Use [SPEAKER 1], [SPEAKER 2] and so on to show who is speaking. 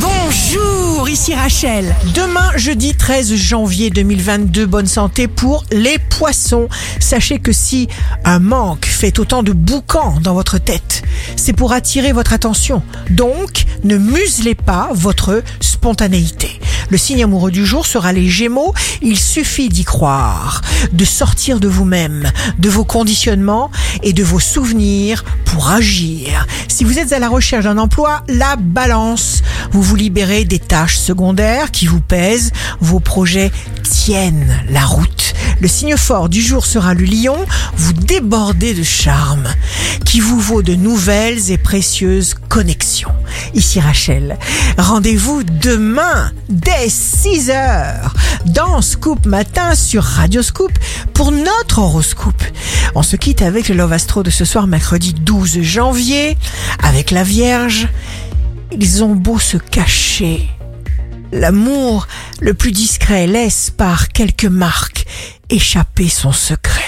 [SPEAKER 1] Bonjour, ici Rachel. Demain, jeudi 13 janvier 2022, bonne santé pour les poissons. Sachez que si un manque fait autant de boucan dans votre tête, c'est pour attirer votre attention. Donc, ne muselez pas votre spontanéité. Le signe amoureux du jour sera les Gémeaux. Il suffit d'y croire, de sortir de vous-même, de vos conditionnements et de vos souvenirs pour agir. Si vous êtes à la recherche d'un emploi, la balance. Vous vous libérez des tâches secondaires qui vous pèsent. Vos projets tiennent la route. Le signe fort du jour sera le lion. Vous débordez de charme qui vous vaut de nouvelles et précieuses connexions. Ici Rachel. Rendez-vous demain dès 6 heures dans Scoop Matin sur Radio Scoop pour notre horoscope. On se quitte avec le Love Astro de ce soir mercredi 12 janvier avec la Vierge. Ils ont beau se cacher. L'amour le plus discret laisse par quelques marques échapper son secret.